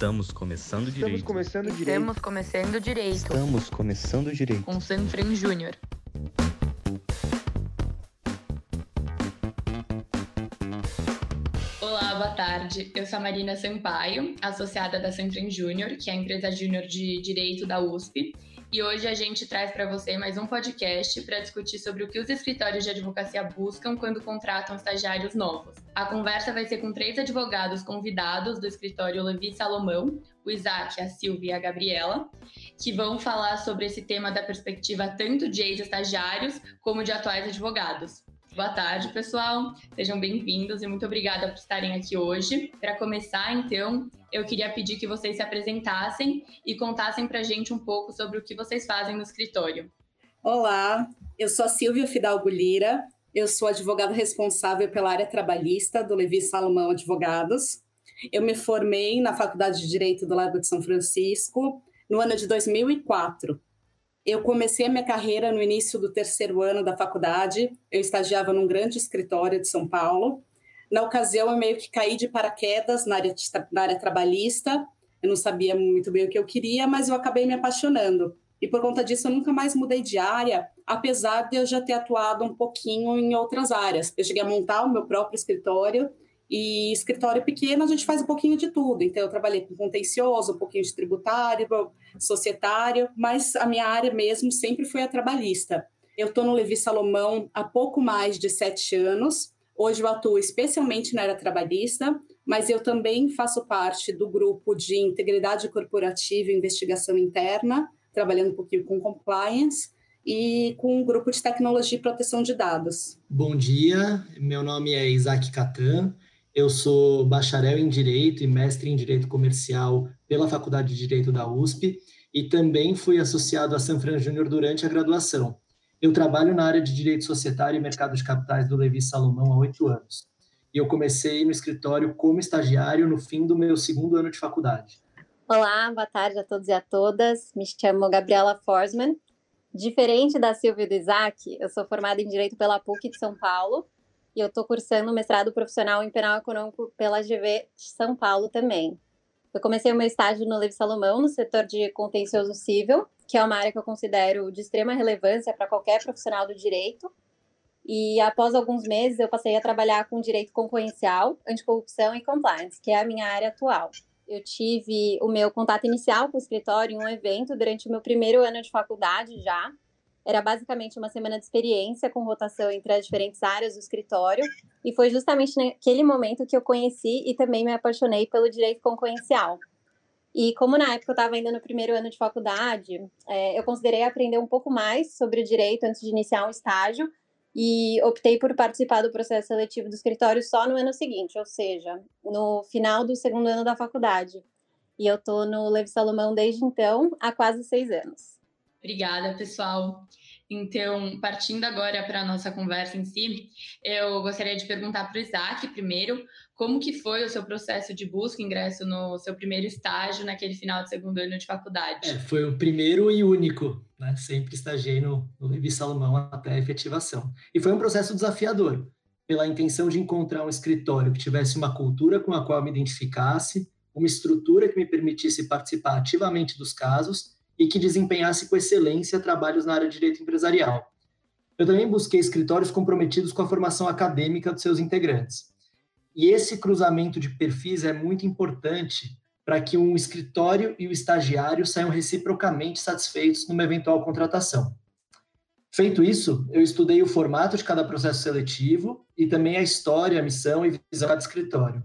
Estamos começando direito. Estamos começando direito. Estamos começando direito. Estamos começando direito. Com Sanfran Júnior. Olá, boa tarde. Eu sou a Marina Sampaio, associada da Sanfran Júnior, que é a empresa júnior de direito da USP. E hoje a gente traz para você mais um podcast para discutir sobre o que os escritórios de advocacia buscam quando contratam estagiários novos. A conversa vai ser com três advogados convidados do escritório Levi Salomão, o Isaac, a Silvia e a Gabriela, que vão falar sobre esse tema da perspectiva tanto de ex-estagiários como de atuais advogados. Boa tarde, pessoal. Sejam bem-vindos e muito obrigada por estarem aqui hoje. Para começar, então, eu queria pedir que vocês se apresentassem e contassem para a gente um pouco sobre o que vocês fazem no escritório. Olá, eu sou a Silvia Fidalgo Lira, eu sou advogada responsável pela área trabalhista do Levi Salomão Advogados. Eu me formei na Faculdade de Direito do Largo de São Francisco no ano de 2004 eu comecei a minha carreira no início do terceiro ano da faculdade. Eu estagiava num grande escritório de São Paulo. Na ocasião, eu meio que caí de paraquedas na área, na área trabalhista. Eu não sabia muito bem o que eu queria, mas eu acabei me apaixonando. E por conta disso, eu nunca mais mudei de área, apesar de eu já ter atuado um pouquinho em outras áreas. Eu cheguei a montar o meu próprio escritório e escritório pequeno a gente faz um pouquinho de tudo. Então, eu trabalhei com contencioso, um pouquinho de tributário, societário, mas a minha área mesmo sempre foi a trabalhista. Eu estou no Levi Salomão há pouco mais de sete anos. Hoje eu atuo especialmente na área trabalhista, mas eu também faço parte do grupo de integridade corporativa e investigação interna, trabalhando um pouquinho com compliance e com um grupo de tecnologia e proteção de dados. Bom dia, meu nome é Isaac Catan, eu sou bacharel em Direito e mestre em Direito Comercial pela Faculdade de Direito da USP e também fui associado a Sanfran Júnior durante a graduação. Eu trabalho na área de Direito Societário e Mercado de Capitais do Levi Salomão há oito anos. E eu comecei no escritório como estagiário no fim do meu segundo ano de faculdade. Olá, boa tarde a todos e a todas. Me chamo Gabriela Forsman. Diferente da Silvia e do Isaac, eu sou formada em Direito pela PUC de São Paulo e eu estou cursando mestrado profissional em penal econômico pela GV São Paulo também. Eu comecei o meu estágio no Levi Salomão, no setor de contencioso civil, que é uma área que eu considero de extrema relevância para qualquer profissional do direito. E após alguns meses, eu passei a trabalhar com direito concorrencial, anticorrupção e compliance, que é a minha área atual. Eu tive o meu contato inicial com o escritório em um evento durante o meu primeiro ano de faculdade já, era basicamente uma semana de experiência com rotação entre as diferentes áreas do escritório, e foi justamente naquele momento que eu conheci e também me apaixonei pelo direito concorrencial. E como na época eu estava ainda no primeiro ano de faculdade, é, eu considerei aprender um pouco mais sobre o direito antes de iniciar um estágio e optei por participar do processo seletivo do escritório só no ano seguinte, ou seja, no final do segundo ano da faculdade. E eu estou no Levi Salomão desde então, há quase seis anos. Obrigada, pessoal. Então, partindo agora para a nossa conversa em si, eu gostaria de perguntar para o Isaac primeiro, como que foi o seu processo de busca, ingresso no seu primeiro estágio naquele final de segundo ano de faculdade? É, foi o primeiro e único, né? Sempre estagiei no, no Levi Salomão até a efetivação. E foi um processo desafiador, pela intenção de encontrar um escritório que tivesse uma cultura com a qual me identificasse, uma estrutura que me permitisse participar ativamente dos casos e que desempenhasse com excelência trabalhos na área de direito empresarial. Eu também busquei escritórios comprometidos com a formação acadêmica dos seus integrantes. E esse cruzamento de perfis é muito importante para que um escritório e o estagiário saiam reciprocamente satisfeitos numa eventual contratação. Feito isso, eu estudei o formato de cada processo seletivo e também a história, a missão e visão cada escritório.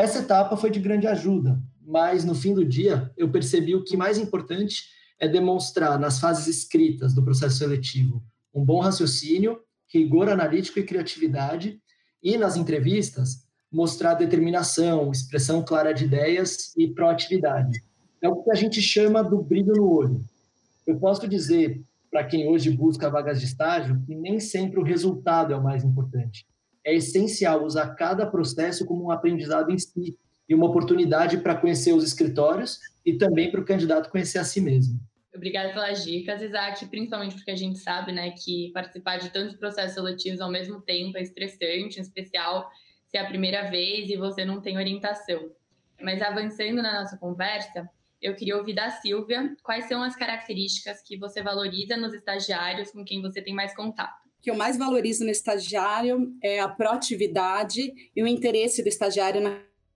Essa etapa foi de grande ajuda, mas no fim do dia eu percebi o que mais importante é demonstrar nas fases escritas do processo seletivo um bom raciocínio, rigor analítico e criatividade, e nas entrevistas mostrar determinação, expressão clara de ideias e proatividade. É o que a gente chama do brilho no olho. Eu posso dizer para quem hoje busca vagas de estágio que nem sempre o resultado é o mais importante. É essencial usar cada processo como um aprendizado em si e uma oportunidade para conhecer os escritórios e também para o candidato conhecer a si mesmo. Obrigada pelas dicas, Isaac, principalmente porque a gente sabe né, que participar de tantos processos seletivos ao mesmo tempo é estressante, em especial se é a primeira vez e você não tem orientação. Mas avançando na nossa conversa, eu queria ouvir da Silvia quais são as características que você valoriza nos estagiários com quem você tem mais contato. Que eu mais valorizo no estagiário é a proatividade e o interesse do estagiário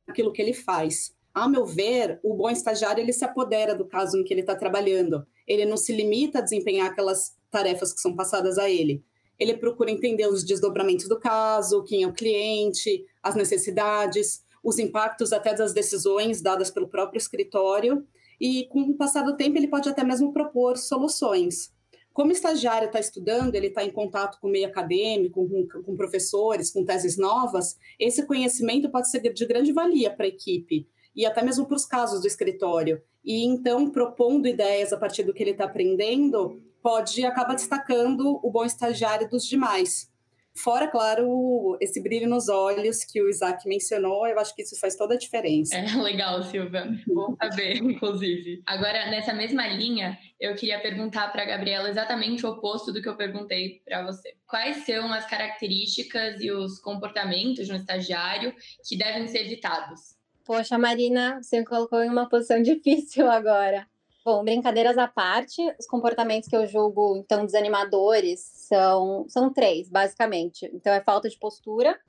naquilo que ele faz. A meu ver, o bom estagiário ele se apodera do caso em que ele está trabalhando. Ele não se limita a desempenhar aquelas tarefas que são passadas a ele. Ele procura entender os desdobramentos do caso, quem é o cliente, as necessidades, os impactos até das decisões dadas pelo próprio escritório. E com o passar do tempo, ele pode até mesmo propor soluções. Como o estagiário está estudando, ele está em contato com o meio acadêmico, com, com professores, com teses novas, esse conhecimento pode ser de grande valia para a equipe e até mesmo para os casos do escritório. E então, propondo ideias a partir do que ele está aprendendo, pode acabar destacando o bom estagiário dos demais. Fora, claro, esse brilho nos olhos que o Isaac mencionou, eu acho que isso faz toda a diferença. É legal, Silvia. Bom saber, inclusive. Agora, nessa mesma linha, eu queria perguntar para a Gabriela exatamente o oposto do que eu perguntei para você. Quais são as características e os comportamentos de um estagiário que devem ser evitados? Poxa, Marina, você me colocou em uma posição difícil agora. Bom, brincadeiras à parte, os comportamentos que eu julgo, então, desanimadores são, são três, basicamente. Então, é falta de postura,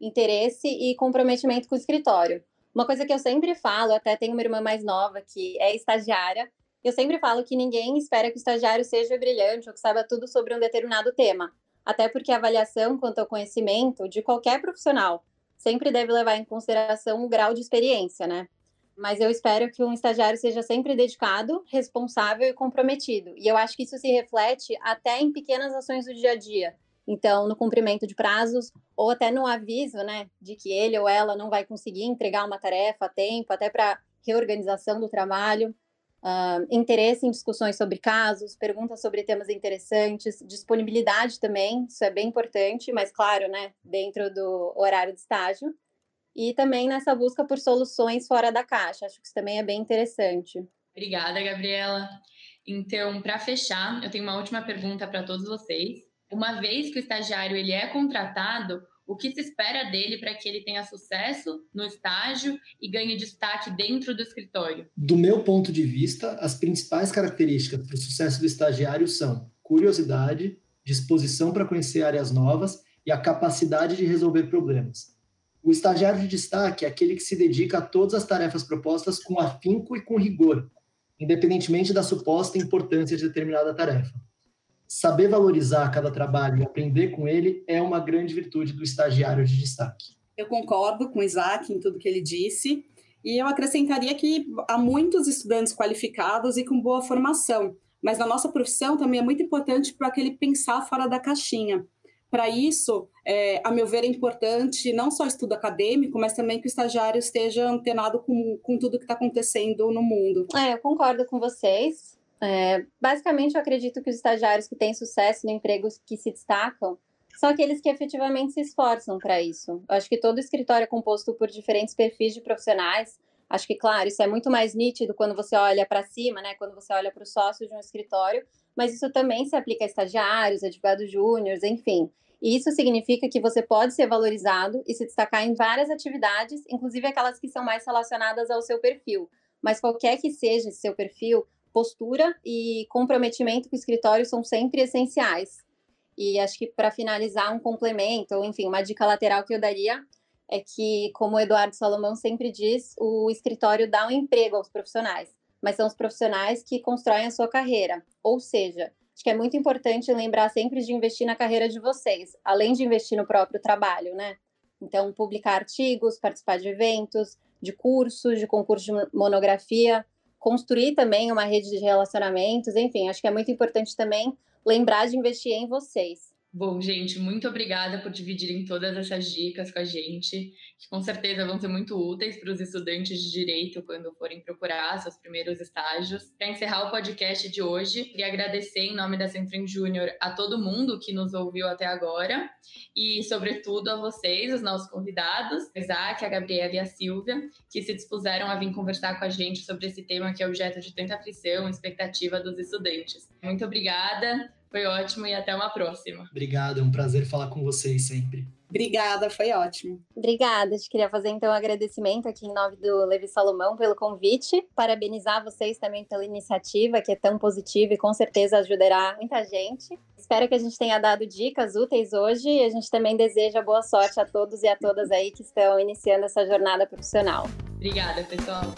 interesse e comprometimento com o escritório. Uma coisa que eu sempre falo, até tenho uma irmã mais nova que é estagiária, eu sempre falo que ninguém espera que o estagiário seja brilhante ou que saiba tudo sobre um determinado tema. Até porque a avaliação quanto ao conhecimento de qualquer profissional sempre deve levar em consideração o grau de experiência, né? Mas eu espero que um estagiário seja sempre dedicado, responsável e comprometido. E eu acho que isso se reflete até em pequenas ações do dia a dia. Então, no cumprimento de prazos, ou até no aviso, né, de que ele ou ela não vai conseguir entregar uma tarefa a tempo, até para reorganização do trabalho. Uh, interesse em discussões sobre casos, perguntas sobre temas interessantes, disponibilidade também, isso é bem importante, mas claro, né, dentro do horário de estágio. E também nessa busca por soluções fora da caixa, acho que isso também é bem interessante. Obrigada, Gabriela. Então, para fechar, eu tenho uma última pergunta para todos vocês. Uma vez que o estagiário ele é contratado, o que se espera dele para que ele tenha sucesso no estágio e ganhe destaque dentro do escritório? Do meu ponto de vista, as principais características para o sucesso do estagiário são curiosidade, disposição para conhecer áreas novas e a capacidade de resolver problemas. O estagiário de destaque é aquele que se dedica a todas as tarefas propostas com afinco e com rigor, independentemente da suposta importância de determinada tarefa saber valorizar cada trabalho e aprender com ele é uma grande virtude do estagiário de destaque. Eu concordo com o Isaac em tudo que ele disse, e eu acrescentaria que há muitos estudantes qualificados e com boa formação, mas na nossa profissão também é muito importante para aquele pensar fora da caixinha. Para isso, é, a meu ver, é importante não só estudo acadêmico, mas também que o estagiário esteja antenado com, com tudo que está acontecendo no mundo. É, eu concordo com vocês. É, basicamente, eu acredito que os estagiários que têm sucesso no emprego que se destacam são aqueles que efetivamente se esforçam para isso. Eu acho que todo escritório é composto por diferentes perfis de profissionais. Acho que, claro, isso é muito mais nítido quando você olha para cima, né? Quando você olha para o sócio de um escritório, mas isso também se aplica a estagiários, advogados júniores, enfim. Isso significa que você pode ser valorizado e se destacar em várias atividades, inclusive aquelas que são mais relacionadas ao seu perfil. Mas qualquer que seja esse seu perfil, postura e comprometimento com o escritório são sempre essenciais. E acho que para finalizar, um complemento, ou enfim, uma dica lateral que eu daria é que, como o Eduardo Salomão sempre diz, o escritório dá um emprego aos profissionais, mas são os profissionais que constroem a sua carreira. Ou seja, acho que é muito importante lembrar sempre de investir na carreira de vocês, além de investir no próprio trabalho, né? Então, publicar artigos, participar de eventos, de cursos, de concursos de monografia, construir também uma rede de relacionamentos, enfim, acho que é muito importante também lembrar de investir em vocês. Bom, gente, muito obrigada por dividirem todas essas dicas com a gente, que com certeza vão ser muito úteis para os estudantes de direito quando forem procurar seus primeiros estágios. Para encerrar o podcast de hoje, queria agradecer em nome da Centrim Júnior a todo mundo que nos ouviu até agora e, sobretudo, a vocês, os nossos convidados, a Isaac, a Gabriela e a Silvia, que se dispuseram a vir conversar com a gente sobre esse tema que é objeto de tanta aflição e expectativa dos estudantes. Muito obrigada. Foi ótimo e até uma próxima. Obrigado, é um prazer falar com vocês sempre. Obrigada, foi ótimo. Obrigada. A gente queria fazer então um agradecimento aqui em nome do Levi Salomão pelo convite. Parabenizar vocês também pela iniciativa, que é tão positiva e com certeza ajudará muita gente. Espero que a gente tenha dado dicas úteis hoje e a gente também deseja boa sorte a todos e a todas aí que estão iniciando essa jornada profissional. Obrigada, pessoal.